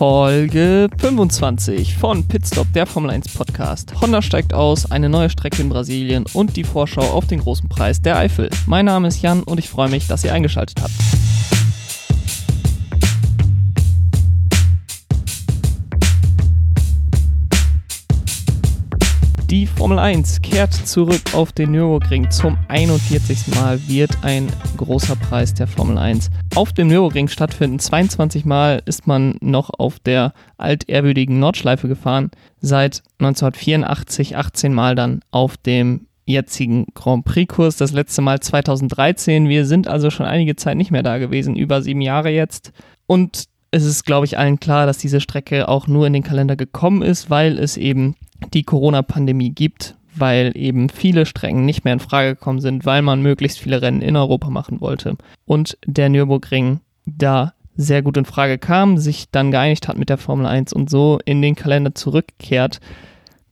Folge 25 von Pitstop, der Formel 1 Podcast. Honda steigt aus, eine neue Strecke in Brasilien und die Vorschau auf den großen Preis der Eifel. Mein Name ist Jan und ich freue mich, dass ihr eingeschaltet habt. Die Formel 1 kehrt zurück auf den Nürburgring. Zum 41. Mal wird ein großer Preis der Formel 1 auf dem Nürburgring stattfinden. 22 Mal ist man noch auf der altehrwürdigen Nordschleife gefahren. Seit 1984 18 Mal dann auf dem jetzigen Grand Prix-Kurs. Das letzte Mal 2013. Wir sind also schon einige Zeit nicht mehr da gewesen, über sieben Jahre jetzt. Und es ist, glaube ich, allen klar, dass diese Strecke auch nur in den Kalender gekommen ist, weil es eben die Corona-Pandemie gibt, weil eben viele Strecken nicht mehr in Frage gekommen sind, weil man möglichst viele Rennen in Europa machen wollte. Und der Nürburgring da sehr gut in Frage kam, sich dann geeinigt hat mit der Formel 1 und so in den Kalender zurückkehrt.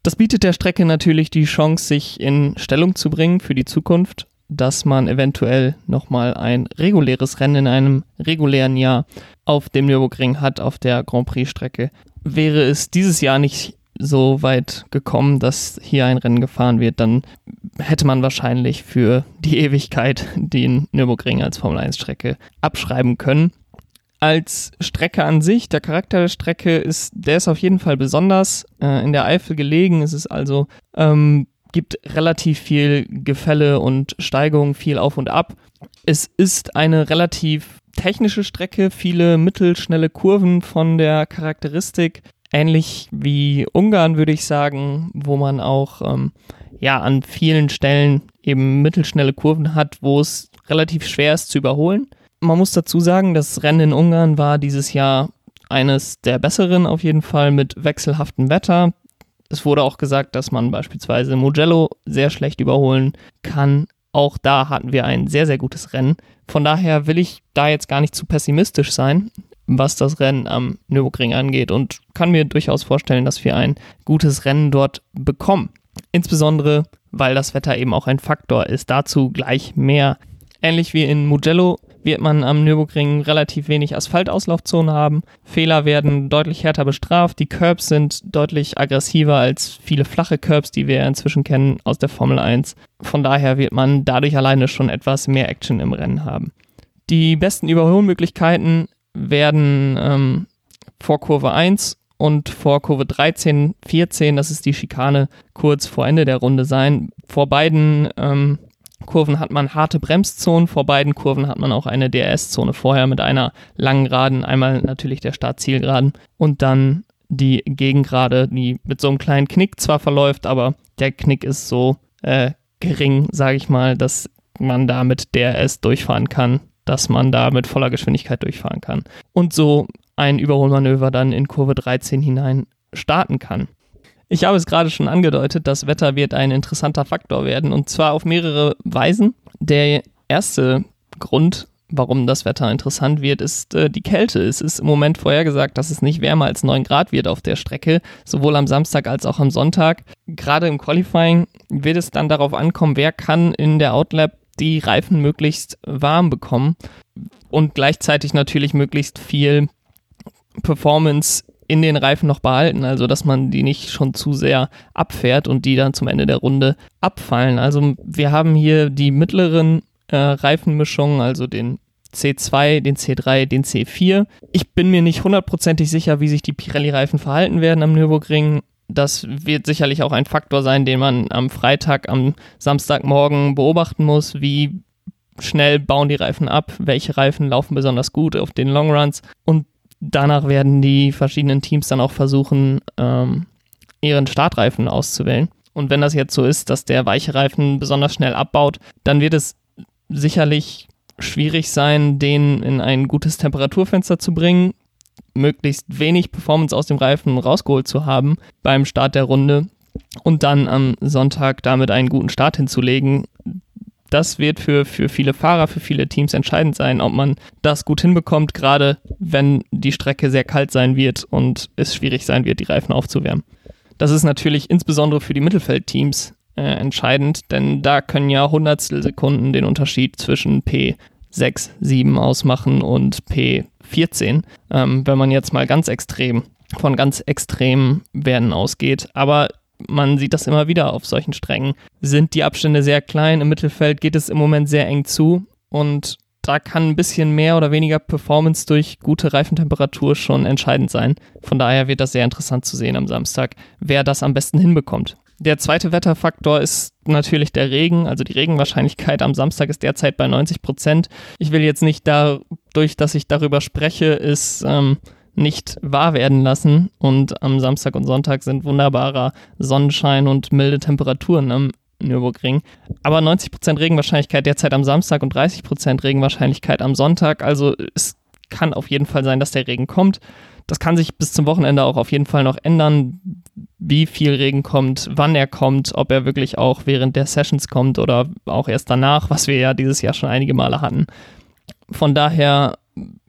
Das bietet der Strecke natürlich die Chance, sich in Stellung zu bringen für die Zukunft, dass man eventuell nochmal ein reguläres Rennen in einem regulären Jahr auf dem Nürburgring hat, auf der Grand Prix-Strecke. Wäre es dieses Jahr nicht so weit gekommen, dass hier ein Rennen gefahren wird, dann hätte man wahrscheinlich für die Ewigkeit den Nürburgring als Formel 1 Strecke abschreiben können. Als Strecke an sich, der Charakter der Strecke ist, der ist auf jeden Fall besonders äh, in der Eifel gelegen. Es ist also ähm, gibt relativ viel Gefälle und Steigung, viel auf und ab. Es ist eine relativ technische Strecke, viele mittelschnelle Kurven von der Charakteristik ähnlich wie Ungarn, würde ich sagen, wo man auch ähm, ja an vielen Stellen eben mittelschnelle Kurven hat, wo es relativ schwer ist zu überholen. Man muss dazu sagen, das Rennen in Ungarn war dieses Jahr eines der besseren auf jeden Fall mit wechselhaftem Wetter. Es wurde auch gesagt, dass man beispielsweise Mugello sehr schlecht überholen kann. Auch da hatten wir ein sehr, sehr gutes Rennen. Von daher will ich da jetzt gar nicht zu pessimistisch sein was das Rennen am Nürburgring angeht und kann mir durchaus vorstellen, dass wir ein gutes Rennen dort bekommen. Insbesondere, weil das Wetter eben auch ein Faktor ist. Dazu gleich mehr. Ähnlich wie in Mugello wird man am Nürburgring relativ wenig Asphaltauslaufzonen haben. Fehler werden deutlich härter bestraft. Die Curbs sind deutlich aggressiver als viele flache Curbs, die wir inzwischen kennen aus der Formel 1. Von daher wird man dadurch alleine schon etwas mehr Action im Rennen haben. Die besten Überholmöglichkeiten werden ähm, vor Kurve 1 und vor Kurve 13, 14, das ist die Schikane, kurz vor Ende der Runde sein. Vor beiden ähm, Kurven hat man harte Bremszonen, vor beiden Kurven hat man auch eine DRS-Zone vorher mit einer langen Geraden, einmal natürlich der Startzielgeraden und dann die Gegengrade, die mit so einem kleinen Knick zwar verläuft, aber der Knick ist so äh, gering, sage ich mal, dass man da mit DRS durchfahren kann dass man da mit voller Geschwindigkeit durchfahren kann und so ein Überholmanöver dann in Kurve 13 hinein starten kann. Ich habe es gerade schon angedeutet, das Wetter wird ein interessanter Faktor werden und zwar auf mehrere Weisen. Der erste Grund, warum das Wetter interessant wird, ist äh, die Kälte. Es ist im Moment vorhergesagt, dass es nicht wärmer als 9 Grad wird auf der Strecke, sowohl am Samstag als auch am Sonntag. Gerade im Qualifying wird es dann darauf ankommen, wer kann in der Outlap die Reifen möglichst warm bekommen und gleichzeitig natürlich möglichst viel Performance in den Reifen noch behalten, also dass man die nicht schon zu sehr abfährt und die dann zum Ende der Runde abfallen. Also wir haben hier die mittleren äh, Reifenmischungen, also den C2, den C3, den C4. Ich bin mir nicht hundertprozentig sicher, wie sich die Pirelli-Reifen verhalten werden am Nürburgring das wird sicherlich auch ein Faktor sein, den man am Freitag, am Samstagmorgen beobachten muss. Wie schnell bauen die Reifen ab? Welche Reifen laufen besonders gut auf den Longruns? Und danach werden die verschiedenen Teams dann auch versuchen, ähm, ihren Startreifen auszuwählen. Und wenn das jetzt so ist, dass der weiche Reifen besonders schnell abbaut, dann wird es sicherlich schwierig sein, den in ein gutes Temperaturfenster zu bringen möglichst wenig Performance aus dem Reifen rausgeholt zu haben beim Start der Runde und dann am Sonntag damit einen guten Start hinzulegen. Das wird für, für viele Fahrer, für viele Teams entscheidend sein, ob man das gut hinbekommt, gerade wenn die Strecke sehr kalt sein wird und es schwierig sein wird, die Reifen aufzuwärmen. Das ist natürlich insbesondere für die Mittelfeldteams äh, entscheidend, denn da können ja Hundertstel Sekunden den Unterschied zwischen P 6, 7 ausmachen und P14, ähm, wenn man jetzt mal ganz extrem von ganz extremen Werten ausgeht. Aber man sieht das immer wieder auf solchen Strängen. Sind die Abstände sehr klein, im Mittelfeld geht es im Moment sehr eng zu und da kann ein bisschen mehr oder weniger Performance durch gute Reifentemperatur schon entscheidend sein. Von daher wird das sehr interessant zu sehen am Samstag, wer das am besten hinbekommt. Der zweite Wetterfaktor ist natürlich der Regen. Also die Regenwahrscheinlichkeit am Samstag ist derzeit bei 90 Prozent. Ich will jetzt nicht dadurch, dass ich darüber spreche, ist ähm, nicht wahr werden lassen. Und am Samstag und Sonntag sind wunderbarer Sonnenschein und milde Temperaturen am Nürburgring. Aber 90% Regenwahrscheinlichkeit derzeit am Samstag und 30% Regenwahrscheinlichkeit am Sonntag. Also es kann auf jeden Fall sein, dass der Regen kommt. Das kann sich bis zum Wochenende auch auf jeden Fall noch ändern, wie viel Regen kommt, wann er kommt, ob er wirklich auch während der Sessions kommt oder auch erst danach, was wir ja dieses Jahr schon einige Male hatten. Von daher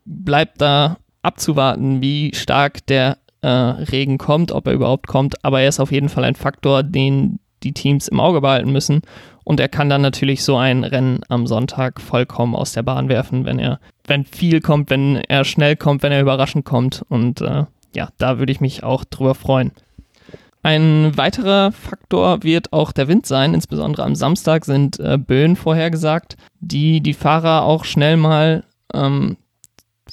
bleibt da abzuwarten, wie stark der äh, Regen kommt, ob er überhaupt kommt. Aber er ist auf jeden Fall ein Faktor, den die Teams im Auge behalten müssen. Und er kann dann natürlich so ein Rennen am Sonntag vollkommen aus der Bahn werfen, wenn er, wenn viel kommt, wenn er schnell kommt, wenn er überraschend kommt. Und äh, ja, da würde ich mich auch drüber freuen. Ein weiterer Faktor wird auch der Wind sein. Insbesondere am Samstag sind äh, Böen vorhergesagt, die die Fahrer auch schnell mal ähm,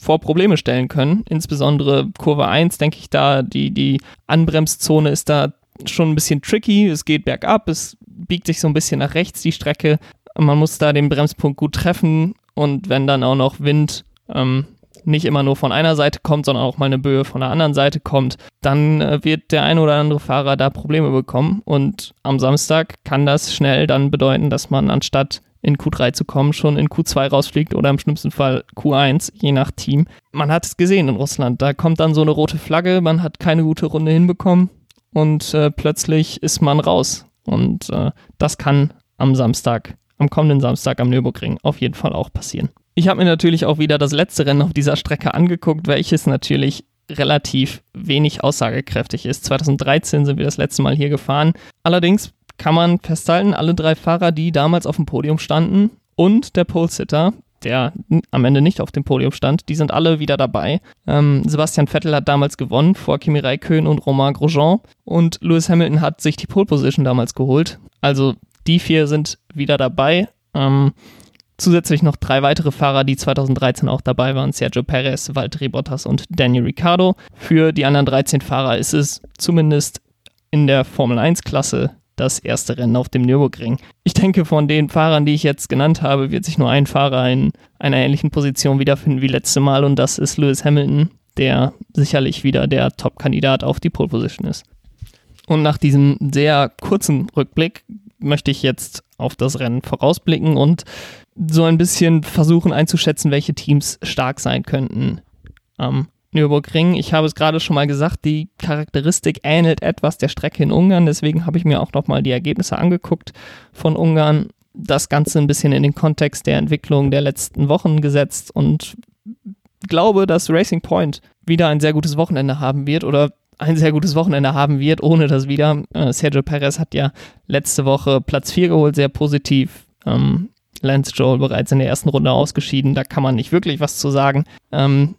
vor Probleme stellen können. Insbesondere Kurve 1, denke ich da, die, die Anbremszone ist da schon ein bisschen tricky. Es geht bergab, es biegt sich so ein bisschen nach rechts die Strecke. Man muss da den Bremspunkt gut treffen und wenn dann auch noch Wind ähm, nicht immer nur von einer Seite kommt, sondern auch mal eine Böe von der anderen Seite kommt, dann äh, wird der ein oder andere Fahrer da Probleme bekommen. Und am Samstag kann das schnell dann bedeuten, dass man anstatt in Q3 zu kommen, schon in Q2 rausfliegt oder im schlimmsten Fall Q1, je nach Team. Man hat es gesehen in Russland. Da kommt dann so eine rote Flagge, man hat keine gute Runde hinbekommen und äh, plötzlich ist man raus. Und äh, das kann am Samstag, am kommenden Samstag am Nürburgring auf jeden Fall auch passieren. Ich habe mir natürlich auch wieder das letzte Rennen auf dieser Strecke angeguckt, welches natürlich relativ wenig aussagekräftig ist. 2013 sind wir das letzte Mal hier gefahren. Allerdings kann man festhalten, alle drei Fahrer, die damals auf dem Podium standen und der Pole-Sitter, der am Ende nicht auf dem Podium stand, die sind alle wieder dabei. Ähm, Sebastian Vettel hat damals gewonnen vor Kimi Räikkönen und Romain Grosjean und Lewis Hamilton hat sich die Pole Position damals geholt. Also die vier sind wieder dabei. Ähm, zusätzlich noch drei weitere Fahrer, die 2013 auch dabei waren: Sergio Perez, Valtteri Bottas und Daniel Ricciardo. Für die anderen 13 Fahrer ist es zumindest in der Formel 1-Klasse das erste Rennen auf dem Nürburgring. Ich denke, von den Fahrern, die ich jetzt genannt habe, wird sich nur ein Fahrer in einer ähnlichen Position wiederfinden wie letzte Mal und das ist Lewis Hamilton, der sicherlich wieder der Top-Kandidat auf die Pole Position ist. Und nach diesem sehr kurzen Rückblick möchte ich jetzt auf das Rennen vorausblicken und so ein bisschen versuchen einzuschätzen, welche Teams stark sein könnten am Nürburgring. Ich habe es gerade schon mal gesagt, die Charakteristik ähnelt etwas der Strecke in Ungarn. Deswegen habe ich mir auch nochmal die Ergebnisse angeguckt von Ungarn. Das Ganze ein bisschen in den Kontext der Entwicklung der letzten Wochen gesetzt und glaube, dass Racing Point wieder ein sehr gutes Wochenende haben wird oder ein sehr gutes Wochenende haben wird, ohne das wieder. Äh, Sergio Perez hat ja letzte Woche Platz 4 geholt, sehr positiv. Ähm, Lance Joel bereits in der ersten Runde ausgeschieden, da kann man nicht wirklich was zu sagen. Ähm,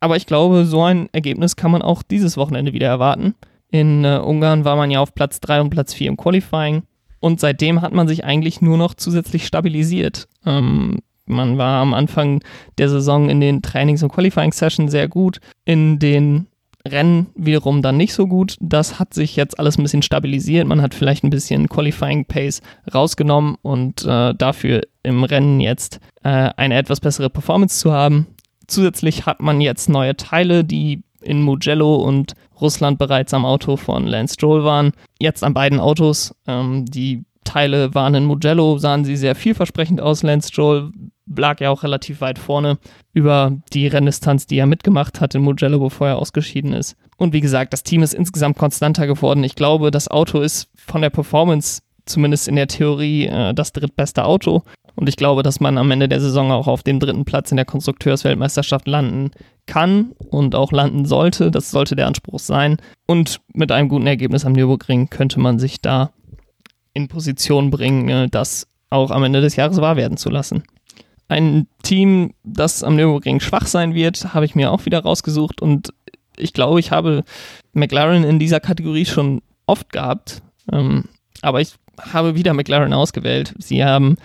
aber ich glaube, so ein Ergebnis kann man auch dieses Wochenende wieder erwarten. In äh, Ungarn war man ja auf Platz 3 und Platz 4 im Qualifying. Und seitdem hat man sich eigentlich nur noch zusätzlich stabilisiert. Ähm, man war am Anfang der Saison in den Trainings- und Qualifying-Sessions sehr gut, in den Rennen wiederum dann nicht so gut. Das hat sich jetzt alles ein bisschen stabilisiert. Man hat vielleicht ein bisschen Qualifying-Pace rausgenommen und äh, dafür im Rennen jetzt äh, eine etwas bessere Performance zu haben. Zusätzlich hat man jetzt neue Teile, die in Mugello und Russland bereits am Auto von Lance Stroll waren. Jetzt an beiden Autos. Ähm, die Teile waren in Mugello, sahen sie sehr vielversprechend aus. Lance Stroll lag ja auch relativ weit vorne über die Renndistanz, die er mitgemacht hat in Mugello, bevor er ausgeschieden ist. Und wie gesagt, das Team ist insgesamt konstanter geworden. Ich glaube, das Auto ist von der Performance zumindest in der Theorie äh, das drittbeste Auto. Und ich glaube, dass man am Ende der Saison auch auf dem dritten Platz in der Konstrukteursweltmeisterschaft landen kann und auch landen sollte. Das sollte der Anspruch sein. Und mit einem guten Ergebnis am Nürburgring könnte man sich da in Position bringen, äh, das auch am Ende des Jahres wahr werden zu lassen. ein Team, das am Nürburgring schwach sein wird, habe ich mir auch wieder rausgesucht und ich glaube, ich habe McLaren in dieser Kategorie schon oft gehabt, ähm, aber ich habe wieder McLaren ausgewählt. Sie haben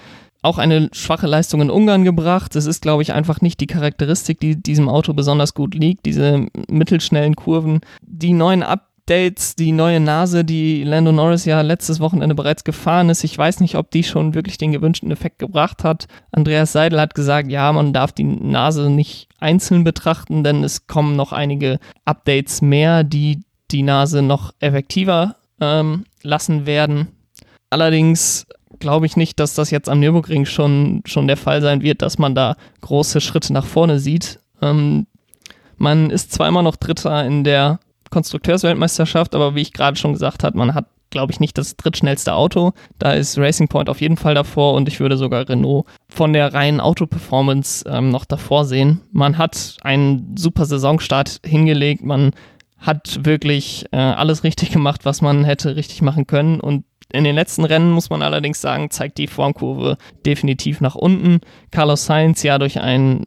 auch eine schwache Leistung in Ungarn gebracht. Das ist, glaube ich, einfach nicht die Charakteristik, die diesem Auto besonders gut liegt. Diese mittelschnellen Kurven, die neuen Updates, die neue Nase, die Lando Norris ja letztes Wochenende bereits gefahren ist. Ich weiß nicht, ob die schon wirklich den gewünschten Effekt gebracht hat. Andreas Seidel hat gesagt, ja, man darf die Nase nicht einzeln betrachten, denn es kommen noch einige Updates mehr, die die Nase noch effektiver ähm, lassen werden. Allerdings glaube ich nicht, dass das jetzt am Nürburgring schon, schon der Fall sein wird, dass man da große Schritte nach vorne sieht. Ähm, man ist zwar immer noch Dritter in der Konstrukteursweltmeisterschaft, aber wie ich gerade schon gesagt habe, man hat, glaube ich, nicht das drittschnellste Auto. Da ist Racing Point auf jeden Fall davor und ich würde sogar Renault von der reinen Autoperformance ähm, noch davor sehen. Man hat einen super Saisonstart hingelegt, man hat wirklich äh, alles richtig gemacht, was man hätte richtig machen können und in den letzten Rennen muss man allerdings sagen, zeigt die Formkurve definitiv nach unten. Carlos Sainz ja durch einen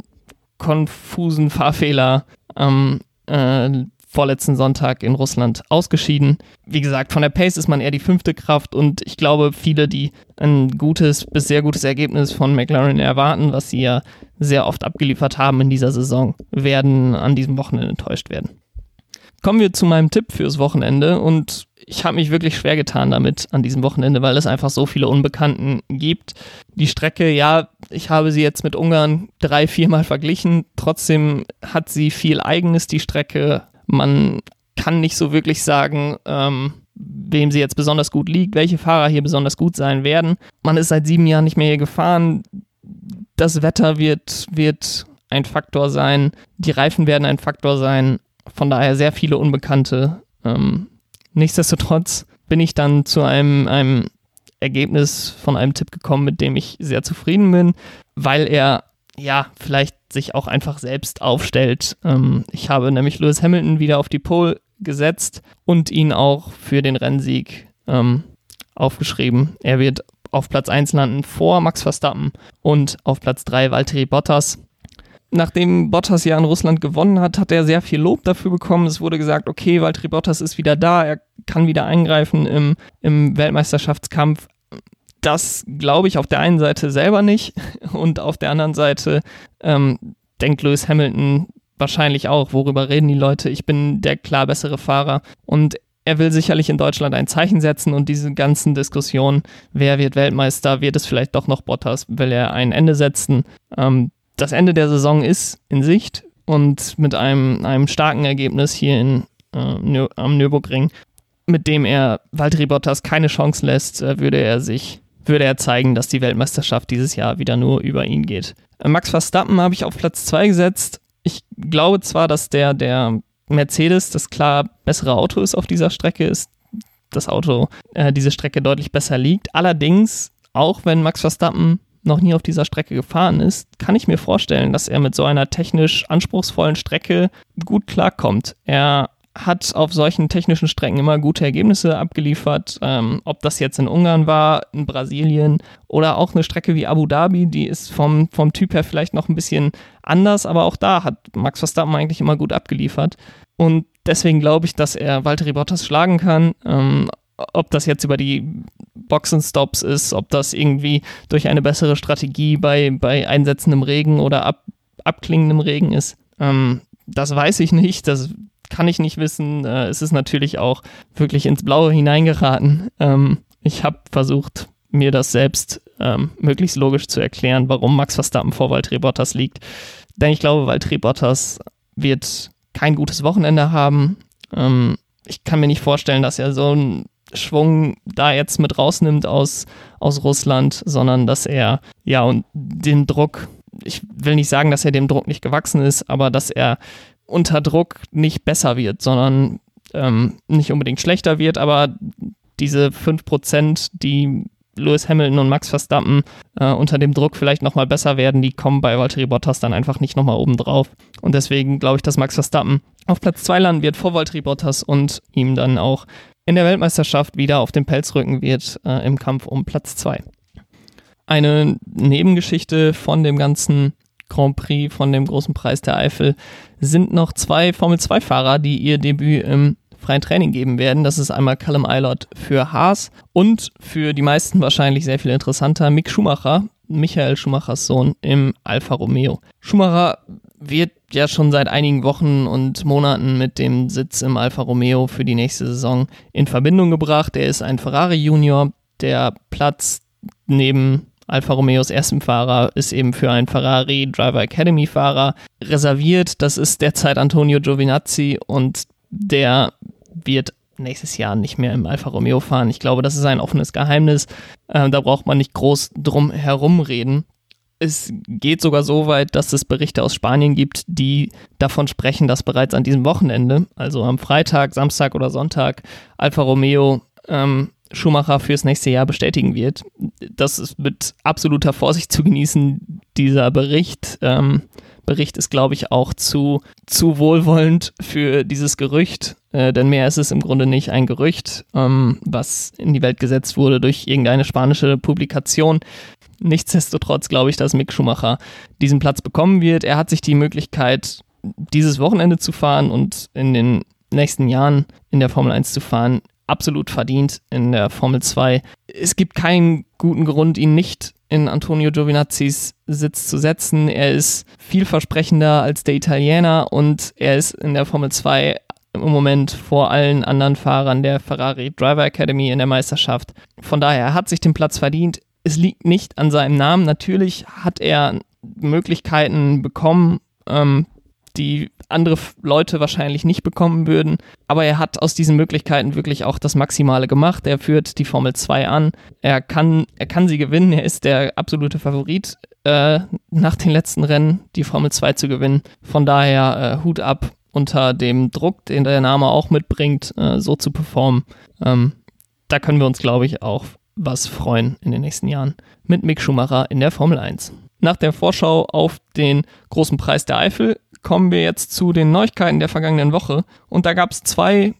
konfusen Fahrfehler am äh, vorletzten Sonntag in Russland ausgeschieden. Wie gesagt, von der Pace ist man eher die fünfte Kraft und ich glaube, viele, die ein gutes bis sehr gutes Ergebnis von McLaren erwarten, was sie ja sehr oft abgeliefert haben in dieser Saison, werden an diesem Wochenende enttäuscht werden. Kommen wir zu meinem Tipp fürs Wochenende und ich habe mich wirklich schwer getan damit an diesem Wochenende, weil es einfach so viele Unbekannten gibt. Die Strecke, ja, ich habe sie jetzt mit Ungarn drei, viermal verglichen. Trotzdem hat sie viel Eigenes, die Strecke. Man kann nicht so wirklich sagen, ähm, wem sie jetzt besonders gut liegt, welche Fahrer hier besonders gut sein werden. Man ist seit sieben Jahren nicht mehr hier gefahren. Das Wetter wird, wird ein Faktor sein. Die Reifen werden ein Faktor sein. Von daher sehr viele Unbekannte. Ähm, nichtsdestotrotz bin ich dann zu einem, einem Ergebnis von einem Tipp gekommen, mit dem ich sehr zufrieden bin, weil er ja vielleicht sich auch einfach selbst aufstellt. Ähm, ich habe nämlich Lewis Hamilton wieder auf die Pole gesetzt und ihn auch für den Rennsieg ähm, aufgeschrieben. Er wird auf Platz 1 landen vor Max Verstappen und auf Platz 3 Valtteri Bottas nachdem Bottas ja in Russland gewonnen hat, hat er sehr viel Lob dafür bekommen. Es wurde gesagt, okay, Valtteri Bottas ist wieder da, er kann wieder eingreifen im, im Weltmeisterschaftskampf. Das glaube ich auf der einen Seite selber nicht und auf der anderen Seite ähm, denkt Lewis Hamilton wahrscheinlich auch, worüber reden die Leute, ich bin der klar bessere Fahrer und er will sicherlich in Deutschland ein Zeichen setzen und diese ganzen Diskussionen, wer wird Weltmeister, wird es vielleicht doch noch Bottas, will er ein Ende setzen. Ähm, das Ende der Saison ist in Sicht und mit einem, einem starken Ergebnis hier in, äh, am Nürburgring, mit dem er Valtteri Bottas keine Chance lässt, äh, würde er sich, würde er zeigen, dass die Weltmeisterschaft dieses Jahr wieder nur über ihn geht. Äh, Max Verstappen habe ich auf Platz 2 gesetzt. Ich glaube zwar, dass der, der Mercedes das klar bessere Auto ist auf dieser Strecke, ist das Auto äh, diese Strecke deutlich besser liegt. Allerdings, auch wenn Max Verstappen noch nie auf dieser Strecke gefahren ist, kann ich mir vorstellen, dass er mit so einer technisch anspruchsvollen Strecke gut klarkommt. Er hat auf solchen technischen Strecken immer gute Ergebnisse abgeliefert. Ähm, ob das jetzt in Ungarn war, in Brasilien oder auch eine Strecke wie Abu Dhabi, die ist vom, vom Typ her vielleicht noch ein bisschen anders, aber auch da hat Max Verstappen eigentlich immer gut abgeliefert. Und deswegen glaube ich, dass er Valtteri Bottas schlagen kann. Ähm, ob das jetzt über die Boxenstops ist, ob das irgendwie durch eine bessere Strategie bei, bei einsetzendem Regen oder ab, abklingendem Regen ist, ähm, das weiß ich nicht. Das kann ich nicht wissen. Äh, es ist natürlich auch wirklich ins Blaue hineingeraten. Ähm, ich habe versucht, mir das selbst ähm, möglichst logisch zu erklären, warum Max Verstappen vor Valtteri Bottas liegt. Denn ich glaube, Valtteri Bottas wird kein gutes Wochenende haben. Ähm, ich kann mir nicht vorstellen, dass er so ein Schwung da jetzt mit rausnimmt aus, aus Russland, sondern dass er ja und den Druck, ich will nicht sagen, dass er dem Druck nicht gewachsen ist, aber dass er unter Druck nicht besser wird, sondern ähm, nicht unbedingt schlechter wird, aber diese 5%, die Lewis Hamilton und Max Verstappen äh, unter dem Druck vielleicht nochmal besser werden, die kommen bei Valtteri Bottas dann einfach nicht nochmal oben drauf. Und deswegen glaube ich, dass Max Verstappen auf Platz 2 landen wird vor Valtteri Bottas und ihm dann auch in der Weltmeisterschaft wieder auf den Pelz rücken wird äh, im Kampf um Platz 2. eine Nebengeschichte von dem ganzen Grand Prix, von dem großen Preis der Eifel, sind noch zwei Formel-2-Fahrer, die ihr Debüt im freien Training geben werden. Das ist einmal Callum Eilert für Haas und für die meisten wahrscheinlich sehr viel interessanter Mick Schumacher, Michael Schumachers Sohn im Alfa Romeo. Schumacher wird ja schon seit einigen Wochen und Monaten mit dem Sitz im Alfa Romeo für die nächste Saison in Verbindung gebracht. Er ist ein Ferrari Junior. Der Platz neben Alfa Romeos ersten Fahrer ist eben für einen Ferrari Driver Academy Fahrer reserviert. Das ist derzeit Antonio Giovinazzi und der wird nächstes Jahr nicht mehr im Alfa Romeo fahren. Ich glaube, das ist ein offenes Geheimnis. Äh, da braucht man nicht groß drum herum reden. Es geht sogar so weit, dass es Berichte aus Spanien gibt, die davon sprechen, dass bereits an diesem Wochenende, also am Freitag, Samstag oder Sonntag, Alfa Romeo ähm, Schumacher fürs nächste Jahr bestätigen wird. Das ist mit absoluter Vorsicht zu genießen, dieser Bericht. Ähm, Bericht ist, glaube ich, auch zu, zu wohlwollend für dieses Gerücht, äh, denn mehr ist es im Grunde nicht ein Gerücht, ähm, was in die Welt gesetzt wurde durch irgendeine spanische Publikation. Nichtsdestotrotz glaube ich, dass Mick Schumacher diesen Platz bekommen wird. Er hat sich die Möglichkeit, dieses Wochenende zu fahren und in den nächsten Jahren in der Formel 1 zu fahren, absolut verdient in der Formel 2. Es gibt keinen guten Grund, ihn nicht in Antonio Giovinazzis Sitz zu setzen. Er ist vielversprechender als der Italiener und er ist in der Formel 2 im Moment vor allen anderen Fahrern der Ferrari Driver Academy in der Meisterschaft. Von daher hat sich den Platz verdient. Es liegt nicht an seinem Namen. Natürlich hat er Möglichkeiten bekommen, ähm, die andere Leute wahrscheinlich nicht bekommen würden. Aber er hat aus diesen Möglichkeiten wirklich auch das Maximale gemacht. Er führt die Formel 2 an. Er kann, er kann sie gewinnen. Er ist der absolute Favorit, äh, nach den letzten Rennen die Formel 2 zu gewinnen. Von daher äh, Hut ab unter dem Druck, den der Name auch mitbringt, äh, so zu performen. Ähm, da können wir uns, glaube ich, auch was freuen in den nächsten Jahren mit Mick Schumacher in der Formel 1. Nach der Vorschau auf den großen Preis der Eifel kommen wir jetzt zu den Neuigkeiten der vergangenen Woche. Und da gab es zwei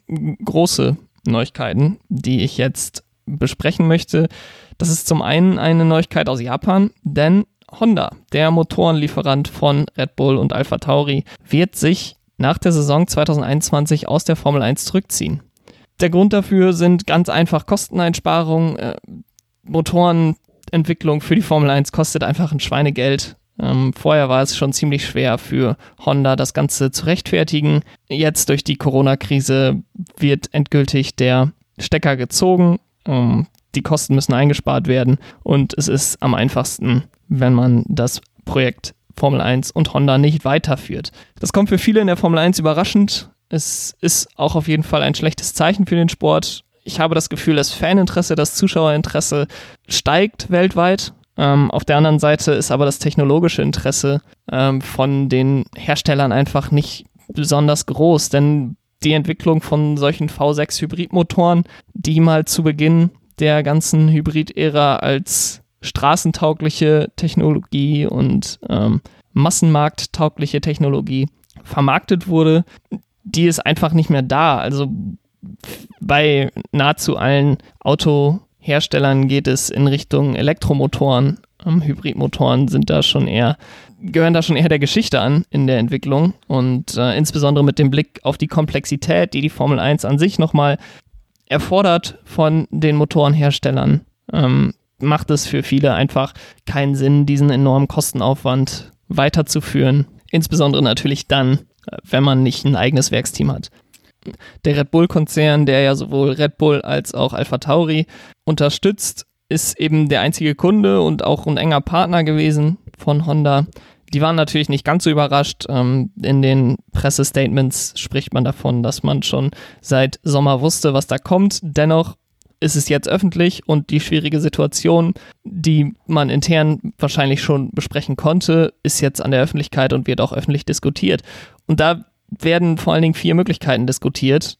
große Neuigkeiten, die ich jetzt besprechen möchte. Das ist zum einen eine Neuigkeit aus Japan, denn Honda, der Motorenlieferant von Red Bull und Alpha Tauri, wird sich nach der Saison 2021 aus der Formel 1 zurückziehen. Der Grund dafür sind ganz einfach Kosteneinsparungen. Äh, Motorenentwicklung für die Formel 1 kostet einfach ein Schweinegeld. Ähm, vorher war es schon ziemlich schwer für Honda, das Ganze zu rechtfertigen. Jetzt durch die Corona-Krise wird endgültig der Stecker gezogen. Ähm, die Kosten müssen eingespart werden und es ist am einfachsten, wenn man das Projekt Formel 1 und Honda nicht weiterführt. Das kommt für viele in der Formel 1 überraschend. Es ist auch auf jeden Fall ein schlechtes Zeichen für den Sport. Ich habe das Gefühl, das Faninteresse, das Zuschauerinteresse steigt weltweit. Ähm, auf der anderen Seite ist aber das technologische Interesse ähm, von den Herstellern einfach nicht besonders groß, denn die Entwicklung von solchen V6-Hybridmotoren, die mal zu Beginn der ganzen Hybrid-Ära als straßentaugliche Technologie und ähm, massenmarkttaugliche Technologie vermarktet wurde, die ist einfach nicht mehr da. Also bei nahezu allen Autoherstellern geht es in Richtung Elektromotoren. Hybridmotoren sind da schon eher, gehören da schon eher der Geschichte an in der Entwicklung und äh, insbesondere mit dem Blick auf die Komplexität, die die Formel 1 an sich nochmal erfordert von den Motorenherstellern, ähm, macht es für viele einfach keinen Sinn, diesen enormen Kostenaufwand weiterzuführen. Insbesondere natürlich dann, wenn man nicht ein eigenes Werksteam hat. Der Red Bull-Konzern, der ja sowohl Red Bull als auch Alpha Tauri unterstützt, ist eben der einzige Kunde und auch ein enger Partner gewesen von Honda. Die waren natürlich nicht ganz so überrascht. Ähm, in den Pressestatements spricht man davon, dass man schon seit Sommer wusste, was da kommt. Dennoch ist es jetzt öffentlich und die schwierige Situation, die man intern wahrscheinlich schon besprechen konnte, ist jetzt an der Öffentlichkeit und wird auch öffentlich diskutiert. Und da werden vor allen Dingen vier Möglichkeiten diskutiert,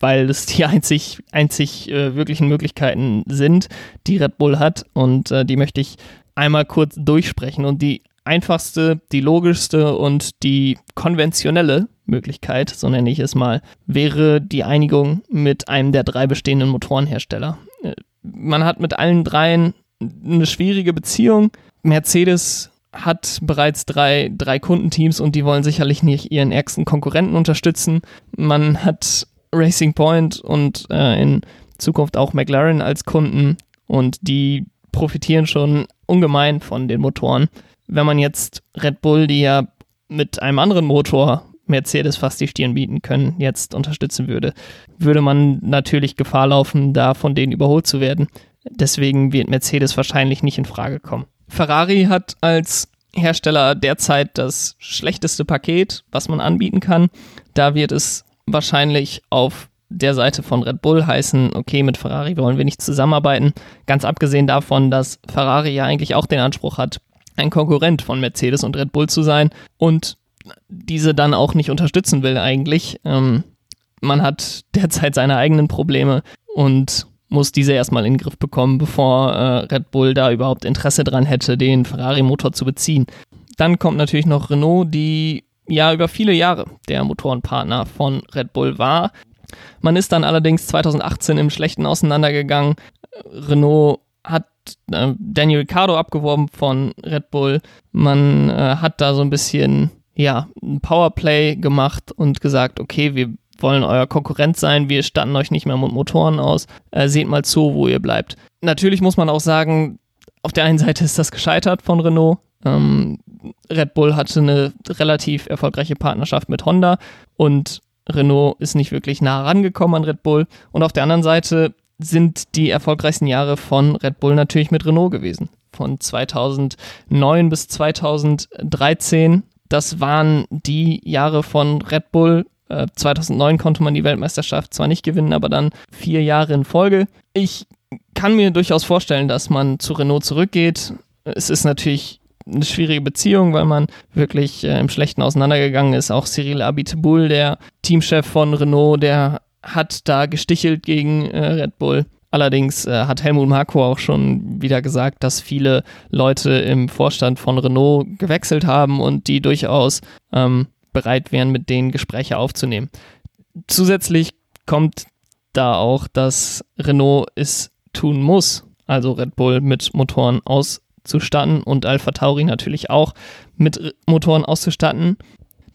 weil es die einzig, einzig äh, wirklichen Möglichkeiten sind, die Red Bull hat. Und äh, die möchte ich einmal kurz durchsprechen. Und die einfachste, die logischste und die konventionelle Möglichkeit, so nenne ich es mal, wäre die Einigung mit einem der drei bestehenden Motorenhersteller. Äh, man hat mit allen dreien eine schwierige Beziehung. Mercedes hat bereits drei, drei Kundenteams und die wollen sicherlich nicht ihren ärgsten Konkurrenten unterstützen. Man hat Racing Point und äh, in Zukunft auch McLaren als Kunden und die profitieren schon ungemein von den Motoren. Wenn man jetzt Red Bull, die ja mit einem anderen Motor Mercedes fast die Stirn bieten können, jetzt unterstützen würde, würde man natürlich Gefahr laufen, da von denen überholt zu werden. Deswegen wird Mercedes wahrscheinlich nicht in Frage kommen. Ferrari hat als Hersteller derzeit das schlechteste Paket, was man anbieten kann. Da wird es wahrscheinlich auf der Seite von Red Bull heißen, okay, mit Ferrari wollen wir nicht zusammenarbeiten. Ganz abgesehen davon, dass Ferrari ja eigentlich auch den Anspruch hat, ein Konkurrent von Mercedes und Red Bull zu sein und diese dann auch nicht unterstützen will eigentlich. Ähm, man hat derzeit seine eigenen Probleme und muss diese erstmal in den Griff bekommen, bevor äh, Red Bull da überhaupt Interesse dran hätte, den Ferrari-Motor zu beziehen. Dann kommt natürlich noch Renault, die ja über viele Jahre der Motorenpartner von Red Bull war. Man ist dann allerdings 2018 im Schlechten auseinandergegangen. Renault hat äh, Daniel Ricciardo abgeworben von Red Bull. Man äh, hat da so ein bisschen ja, ein Powerplay gemacht und gesagt, okay, wir wollen euer Konkurrent sein, wir statten euch nicht mehr mit Motoren aus, äh, seht mal zu, wo ihr bleibt. Natürlich muss man auch sagen, auf der einen Seite ist das gescheitert von Renault. Ähm, Red Bull hatte eine relativ erfolgreiche Partnerschaft mit Honda und Renault ist nicht wirklich nah rangekommen an Red Bull. Und auf der anderen Seite sind die erfolgreichsten Jahre von Red Bull natürlich mit Renault gewesen. Von 2009 bis 2013 das waren die Jahre von Red Bull. 2009 äh, konnte man die Weltmeisterschaft zwar nicht gewinnen, aber dann vier Jahre in Folge. Ich kann mir durchaus vorstellen, dass man zu Renault zurückgeht. Es ist natürlich eine schwierige Beziehung, weil man wirklich äh, im Schlechten auseinandergegangen ist. Auch Cyril Abiteboul, der Teamchef von Renault, der hat da gestichelt gegen äh, Red Bull. Allerdings äh, hat Helmut Marko auch schon wieder gesagt, dass viele Leute im Vorstand von Renault gewechselt haben und die durchaus ähm, bereit wären, mit denen Gespräche aufzunehmen. Zusätzlich kommt da auch, dass Renault es tun muss, also Red Bull mit Motoren auszustatten und Alpha Tauri natürlich auch mit Motoren auszustatten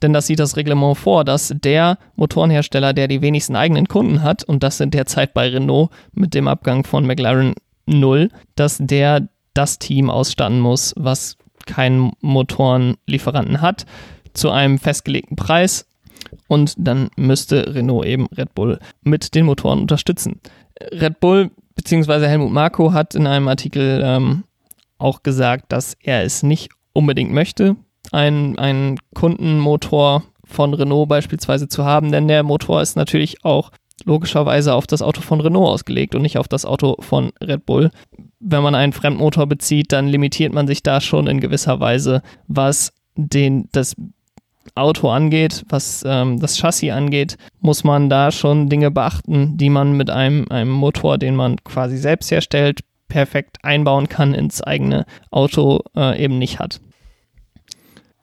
denn das sieht das Reglement vor, dass der Motorenhersteller, der die wenigsten eigenen Kunden hat, und das sind derzeit bei Renault mit dem Abgang von McLaren 0, dass der das Team ausstatten muss, was keinen Motorenlieferanten hat, zu einem festgelegten Preis. Und dann müsste Renault eben Red Bull mit den Motoren unterstützen. Red Bull bzw. Helmut Marko hat in einem Artikel ähm, auch gesagt, dass er es nicht unbedingt möchte, einen, einen Kundenmotor von Renault beispielsweise zu haben, denn der Motor ist natürlich auch logischerweise auf das Auto von Renault ausgelegt und nicht auf das Auto von Red Bull. Wenn man einen Fremdmotor bezieht, dann limitiert man sich da schon in gewisser Weise, was den, das Auto angeht, was ähm, das Chassis angeht, muss man da schon Dinge beachten, die man mit einem, einem Motor, den man quasi selbst herstellt, perfekt einbauen kann ins eigene Auto, äh, eben nicht hat.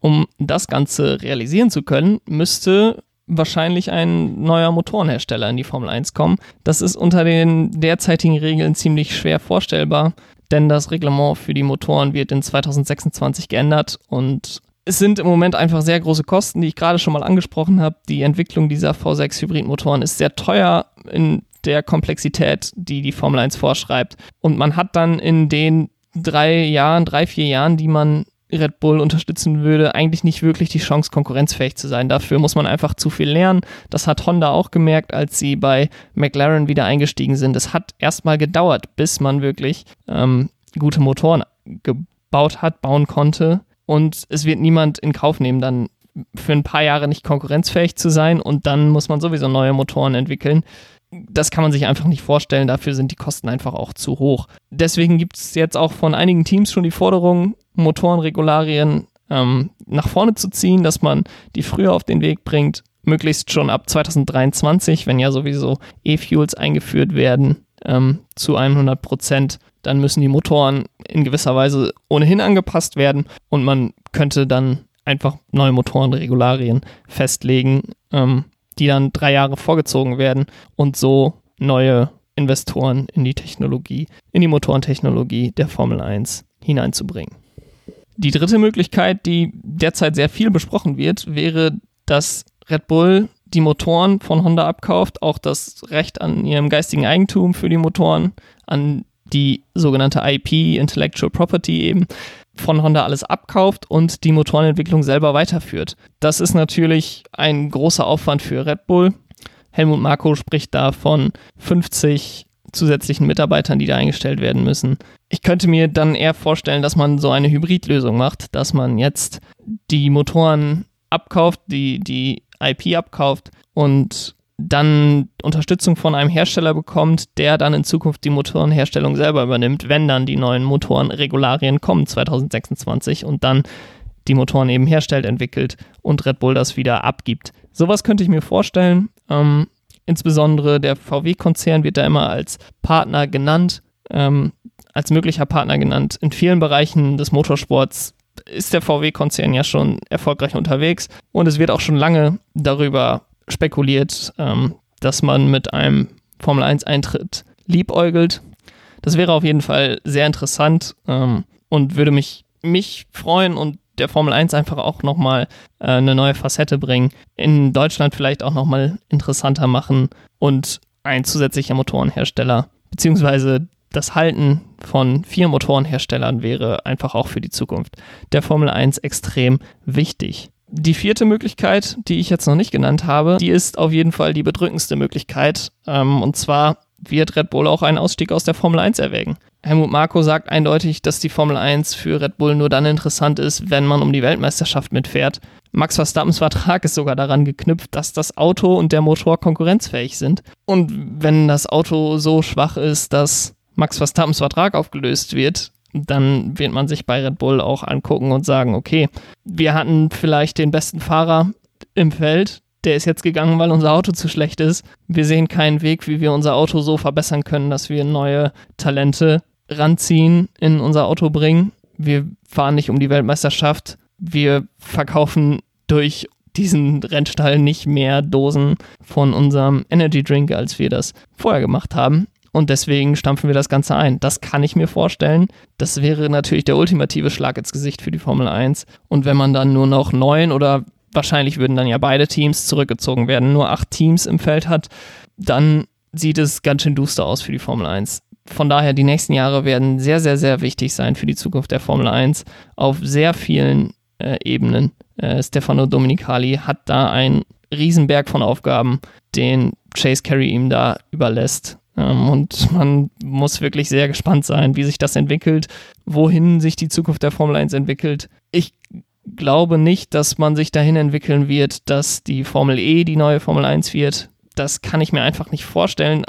Um das Ganze realisieren zu können, müsste wahrscheinlich ein neuer Motorenhersteller in die Formel 1 kommen. Das ist unter den derzeitigen Regeln ziemlich schwer vorstellbar, denn das Reglement für die Motoren wird in 2026 geändert und es sind im Moment einfach sehr große Kosten, die ich gerade schon mal angesprochen habe. Die Entwicklung dieser V6 Hybridmotoren ist sehr teuer in der Komplexität, die die Formel 1 vorschreibt. Und man hat dann in den drei Jahren, drei, vier Jahren, die man Red Bull unterstützen würde, eigentlich nicht wirklich die Chance, konkurrenzfähig zu sein. Dafür muss man einfach zu viel lernen. Das hat Honda auch gemerkt, als sie bei McLaren wieder eingestiegen sind. Es hat erstmal gedauert, bis man wirklich ähm, gute Motoren gebaut hat, bauen konnte. Und es wird niemand in Kauf nehmen, dann für ein paar Jahre nicht konkurrenzfähig zu sein und dann muss man sowieso neue Motoren entwickeln das kann man sich einfach nicht vorstellen. Dafür sind die Kosten einfach auch zu hoch. Deswegen gibt es jetzt auch von einigen Teams schon die Forderung, Motorenregularien ähm, nach vorne zu ziehen, dass man die früher auf den Weg bringt, möglichst schon ab 2023, wenn ja sowieso E-Fuels eingeführt werden, ähm, zu 100 Prozent. Dann müssen die Motoren in gewisser Weise ohnehin angepasst werden und man könnte dann einfach neue Motorenregularien festlegen, ähm, die dann drei Jahre vorgezogen werden und so neue Investoren in die Technologie, in die Motorentechnologie der Formel 1 hineinzubringen. Die dritte Möglichkeit, die derzeit sehr viel besprochen wird, wäre, dass Red Bull die Motoren von Honda abkauft, auch das Recht an ihrem geistigen Eigentum für die Motoren, an die sogenannte IP, Intellectual Property eben, von Honda alles abkauft und die Motorenentwicklung selber weiterführt. Das ist natürlich ein großer Aufwand für Red Bull. Helmut Marko spricht da von 50 zusätzlichen Mitarbeitern, die da eingestellt werden müssen. Ich könnte mir dann eher vorstellen, dass man so eine Hybridlösung macht, dass man jetzt die Motoren abkauft, die, die IP abkauft und dann Unterstützung von einem Hersteller bekommt, der dann in Zukunft die Motorenherstellung selber übernimmt, wenn dann die neuen Motorenregularien kommen 2026 und dann die Motoren eben herstellt, entwickelt und Red Bull das wieder abgibt. Sowas könnte ich mir vorstellen. Ähm, insbesondere der VW-Konzern wird da immer als Partner genannt, ähm, als möglicher Partner genannt. In vielen Bereichen des Motorsports ist der VW-Konzern ja schon erfolgreich unterwegs und es wird auch schon lange darüber spekuliert, ähm, dass man mit einem Formel 1-Eintritt liebäugelt. Das wäre auf jeden Fall sehr interessant ähm, und würde mich, mich freuen und der Formel 1 einfach auch nochmal äh, eine neue Facette bringen. In Deutschland vielleicht auch nochmal interessanter machen und ein zusätzlicher Motorenhersteller beziehungsweise das Halten von vier Motorenherstellern wäre einfach auch für die Zukunft der Formel 1 extrem wichtig. Die vierte Möglichkeit, die ich jetzt noch nicht genannt habe, die ist auf jeden Fall die bedrückendste Möglichkeit. Ähm, und zwar wird Red Bull auch einen Ausstieg aus der Formel 1 erwägen. Helmut Marko sagt eindeutig, dass die Formel 1 für Red Bull nur dann interessant ist, wenn man um die Weltmeisterschaft mitfährt. Max Verstappens Vertrag ist sogar daran geknüpft, dass das Auto und der Motor konkurrenzfähig sind. Und wenn das Auto so schwach ist, dass Max Verstappens Vertrag aufgelöst wird, dann wird man sich bei Red Bull auch angucken und sagen, okay, wir hatten vielleicht den besten Fahrer im Feld, der ist jetzt gegangen, weil unser Auto zu schlecht ist. Wir sehen keinen Weg, wie wir unser Auto so verbessern können, dass wir neue Talente ranziehen, in unser Auto bringen. Wir fahren nicht um die Weltmeisterschaft. Wir verkaufen durch diesen Rennstall nicht mehr Dosen von unserem Energy Drink, als wir das vorher gemacht haben und deswegen stampfen wir das Ganze ein. Das kann ich mir vorstellen. Das wäre natürlich der ultimative Schlag ins Gesicht für die Formel 1. Und wenn man dann nur noch neun oder wahrscheinlich würden dann ja beide Teams zurückgezogen werden, nur acht Teams im Feld hat, dann sieht es ganz schön duster aus für die Formel 1. Von daher, die nächsten Jahre werden sehr, sehr, sehr wichtig sein für die Zukunft der Formel 1 auf sehr vielen äh, Ebenen. Äh, Stefano Dominicali hat da einen Riesenberg von Aufgaben, den Chase Carey ihm da überlässt. Ähm, und man muss wirklich sehr gespannt sein, wie sich das entwickelt, wohin sich die Zukunft der Formel 1 entwickelt. Ich glaube nicht, dass man sich dahin entwickeln wird, dass die Formel E die neue Formel 1 wird. Das kann ich mir einfach nicht vorstellen.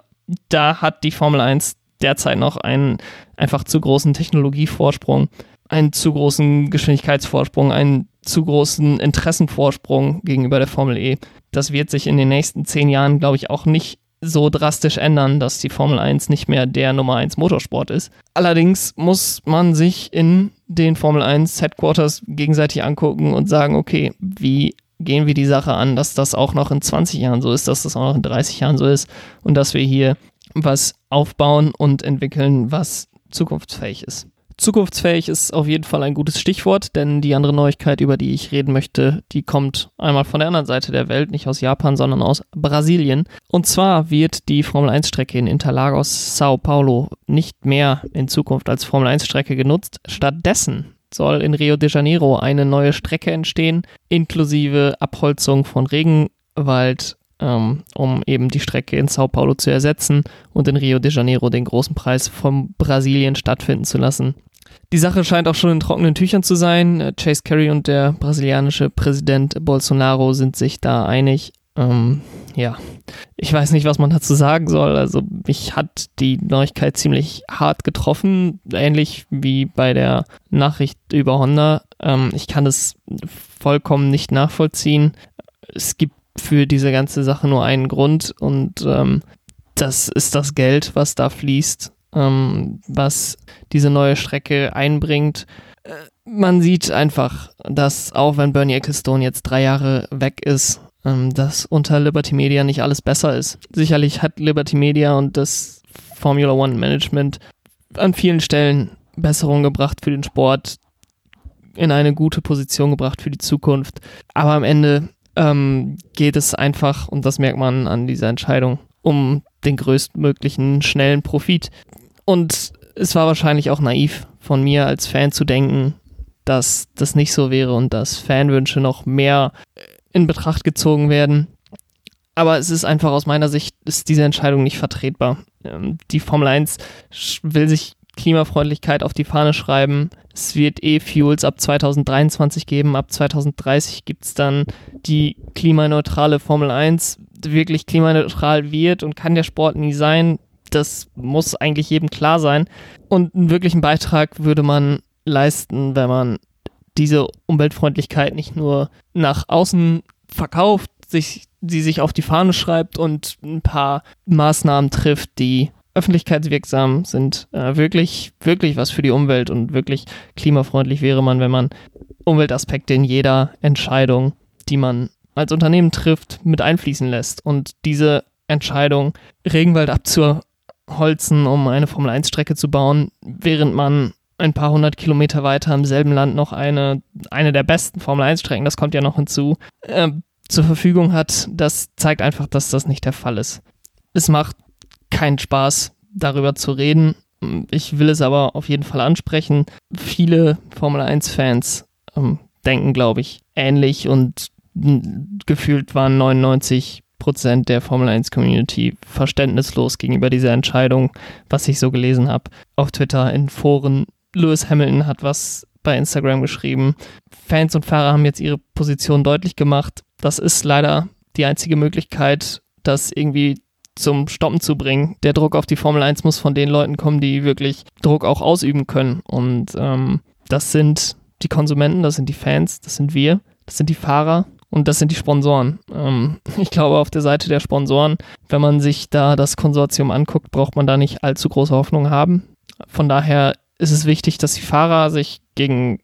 Da hat die Formel 1 derzeit noch einen einfach zu großen Technologievorsprung, einen zu großen Geschwindigkeitsvorsprung, einen zu großen Interessenvorsprung gegenüber der Formel E. Das wird sich in den nächsten zehn Jahren, glaube ich, auch nicht so drastisch ändern, dass die Formel 1 nicht mehr der Nummer 1 Motorsport ist. Allerdings muss man sich in den Formel 1 Headquarters gegenseitig angucken und sagen, okay, wie gehen wir die Sache an, dass das auch noch in 20 Jahren so ist, dass das auch noch in 30 Jahren so ist und dass wir hier was aufbauen und entwickeln, was zukunftsfähig ist. Zukunftsfähig ist auf jeden Fall ein gutes Stichwort, denn die andere Neuigkeit, über die ich reden möchte, die kommt einmal von der anderen Seite der Welt, nicht aus Japan, sondern aus Brasilien. Und zwar wird die Formel 1 Strecke in Interlagos, Sao Paulo nicht mehr in Zukunft als Formel 1 Strecke genutzt. Stattdessen soll in Rio de Janeiro eine neue Strecke entstehen, inklusive Abholzung von Regenwald, ähm, um eben die Strecke in Sao Paulo zu ersetzen und in Rio de Janeiro den großen Preis von Brasilien stattfinden zu lassen. Die Sache scheint auch schon in trockenen Tüchern zu sein. Äh, Chase Carey und der brasilianische Präsident Bolsonaro sind sich da einig. Ähm, ja, ich weiß nicht, was man dazu sagen soll. Also mich hat die Neuigkeit ziemlich hart getroffen, ähnlich wie bei der Nachricht über Honda. Ähm, ich kann es vollkommen nicht nachvollziehen. Es gibt für diese ganze Sache nur einen Grund und ähm, das ist das Geld, was da fließt ähm, was diese neue Strecke einbringt. Äh, man sieht einfach, dass auch wenn Bernie Ecclestone jetzt drei Jahre weg ist, ähm, dass unter Liberty Media nicht alles besser ist. Sicherlich hat Liberty Media und das Formula One Management an vielen Stellen Besserungen gebracht für den Sport, in eine gute Position gebracht für die Zukunft. Aber am Ende ähm, geht es einfach, und das merkt man an dieser Entscheidung, um den größtmöglichen schnellen Profit. Und es war wahrscheinlich auch naiv von mir als Fan zu denken, dass das nicht so wäre und dass Fanwünsche noch mehr in Betracht gezogen werden. Aber es ist einfach aus meiner Sicht, ist diese Entscheidung nicht vertretbar. Ähm, die Formel 1 will sich Klimafreundlichkeit auf die Fahne schreiben. Es wird E-Fuels ab 2023 geben. Ab 2030 gibt es dann die klimaneutrale Formel 1. Wirklich klimaneutral wird und kann der Sport nie sein. Das muss eigentlich jedem klar sein. Und einen wirklichen Beitrag würde man leisten, wenn man diese Umweltfreundlichkeit nicht nur nach außen verkauft, sich, sie sich auf die Fahne schreibt und ein paar Maßnahmen trifft, die öffentlichkeitswirksam sind, äh, wirklich, wirklich was für die Umwelt und wirklich klimafreundlich wäre man, wenn man Umweltaspekte in jeder Entscheidung, die man als Unternehmen trifft, mit einfließen lässt. Und diese Entscheidung, Regenwald abzuholzen, um eine Formel-1-Strecke zu bauen, während man ein paar hundert Kilometer weiter im selben Land noch eine, eine der besten Formel-1-Strecken, das kommt ja noch hinzu, äh, zur Verfügung hat, das zeigt einfach, dass das nicht der Fall ist. Es macht keinen Spaß, darüber zu reden. Ich will es aber auf jeden Fall ansprechen. Viele Formel 1-Fans ähm, denken, glaube ich, ähnlich und gefühlt waren 99 Prozent der Formel 1 Community verständnislos gegenüber dieser Entscheidung, was ich so gelesen habe. Auf Twitter, in Foren. Lewis Hamilton hat was bei Instagram geschrieben. Fans und Fahrer haben jetzt ihre Position deutlich gemacht. Das ist leider die einzige Möglichkeit, das irgendwie zum Stoppen zu bringen. Der Druck auf die Formel 1 muss von den Leuten kommen, die wirklich Druck auch ausüben können. Und ähm, das sind die Konsumenten, das sind die Fans, das sind wir, das sind die Fahrer und das sind die Sponsoren. Ähm, ich glaube, auf der Seite der Sponsoren, wenn man sich da das Konsortium anguckt, braucht man da nicht allzu große Hoffnung haben. Von daher ist es wichtig, dass die Fahrer sich gegen,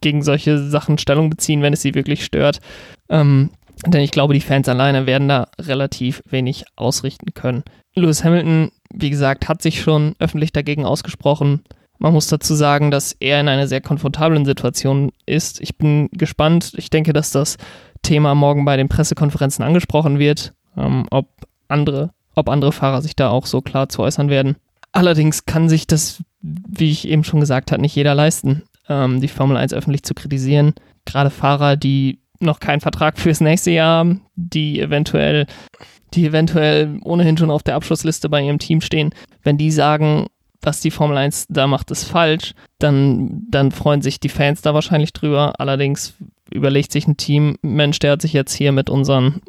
gegen solche Sachen Stellung beziehen, wenn es sie wirklich stört. Ähm, denn ich glaube, die Fans alleine werden da relativ wenig ausrichten können. Lewis Hamilton, wie gesagt, hat sich schon öffentlich dagegen ausgesprochen. Man muss dazu sagen, dass er in einer sehr komfortablen Situation ist. Ich bin gespannt. Ich denke, dass das Thema morgen bei den Pressekonferenzen angesprochen wird, ähm, ob, andere, ob andere Fahrer sich da auch so klar zu äußern werden. Allerdings kann sich das, wie ich eben schon gesagt habe, nicht jeder leisten, ähm, die Formel 1 öffentlich zu kritisieren. Gerade Fahrer, die noch keinen Vertrag fürs nächste Jahr haben, die eventuell, die eventuell ohnehin schon auf der Abschlussliste bei ihrem Team stehen, wenn die sagen, was die Formel 1 da macht, ist falsch, dann, dann freuen sich die Fans da wahrscheinlich drüber. Allerdings überlegt sich ein Team, Mensch, der hat sich jetzt hier mit unseren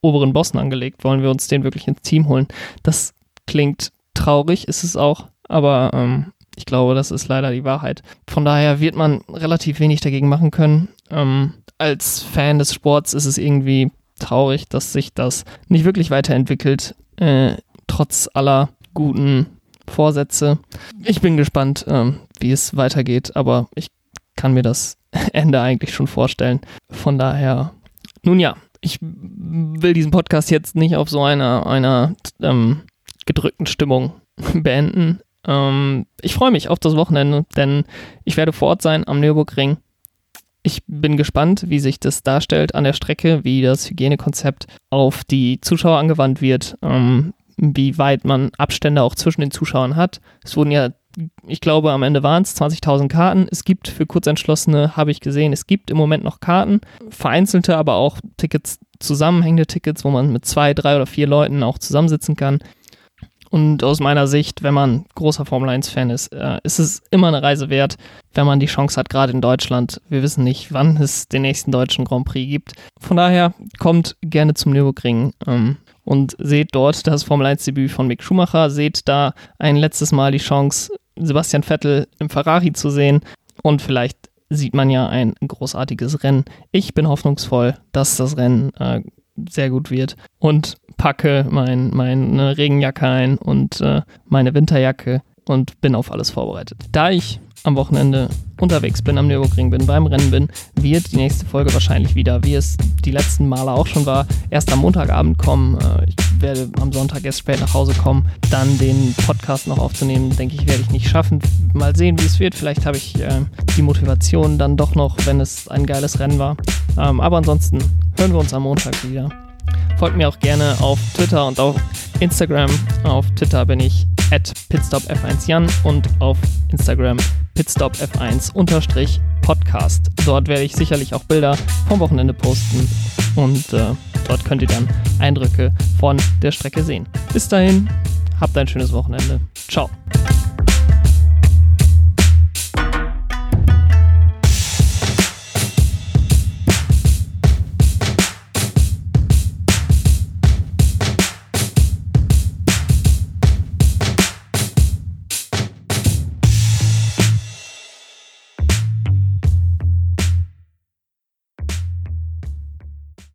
oberen Bossen angelegt, wollen wir uns den wirklich ins Team holen? Das klingt traurig, ist es auch, aber ähm, ich glaube, das ist leider die Wahrheit. Von daher wird man relativ wenig dagegen machen können. Ähm, als Fan des Sports ist es irgendwie traurig, dass sich das nicht wirklich weiterentwickelt, äh, trotz aller guten Vorsätze. Ich bin gespannt, ähm, wie es weitergeht, aber ich kann mir das Ende eigentlich schon vorstellen. Von daher, nun ja, ich will diesen Podcast jetzt nicht auf so einer, einer ähm, gedrückten Stimmung beenden. Ähm, ich freue mich auf das Wochenende, denn ich werde vor Ort sein am Nürburgring ich bin gespannt, wie sich das darstellt an der Strecke, wie das Hygienekonzept auf die Zuschauer angewandt wird, ähm, wie weit man Abstände auch zwischen den Zuschauern hat. Es wurden ja, ich glaube, am Ende waren es 20.000 Karten. Es gibt für Kurzentschlossene, habe ich gesehen, es gibt im Moment noch Karten, vereinzelte, aber auch Tickets, zusammenhängende Tickets, wo man mit zwei, drei oder vier Leuten auch zusammensitzen kann. Und aus meiner Sicht, wenn man großer Formel 1-Fan ist, äh, ist es immer eine Reise wert, wenn man die Chance hat, gerade in Deutschland. Wir wissen nicht, wann es den nächsten deutschen Grand Prix gibt. Von daher kommt gerne zum Nürburgring ähm, und seht dort das Formel 1-Debüt von Mick Schumacher. Seht da ein letztes Mal die Chance, Sebastian Vettel im Ferrari zu sehen. Und vielleicht sieht man ja ein großartiges Rennen. Ich bin hoffnungsvoll, dass das Rennen äh, sehr gut wird. Und packe mein, meine Regenjacke ein und äh, meine Winterjacke und bin auf alles vorbereitet. Da ich am Wochenende unterwegs bin, am Nürburgring bin, beim Rennen bin, wird die nächste Folge wahrscheinlich wieder, wie es die letzten Male auch schon war, erst am Montagabend kommen. Äh, ich werde am Sonntag erst spät nach Hause kommen. Dann den Podcast noch aufzunehmen, denke ich, werde ich nicht schaffen. Mal sehen, wie es wird. Vielleicht habe ich äh, die Motivation dann doch noch, wenn es ein geiles Rennen war. Ähm, aber ansonsten hören wir uns am Montag wieder. Folgt mir auch gerne auf Twitter und auf Instagram. Auf Twitter bin ich at pitstopf1jan und auf Instagram pitstopf1-podcast. Dort werde ich sicherlich auch Bilder vom Wochenende posten und äh, dort könnt ihr dann Eindrücke von der Strecke sehen. Bis dahin, habt ein schönes Wochenende. Ciao.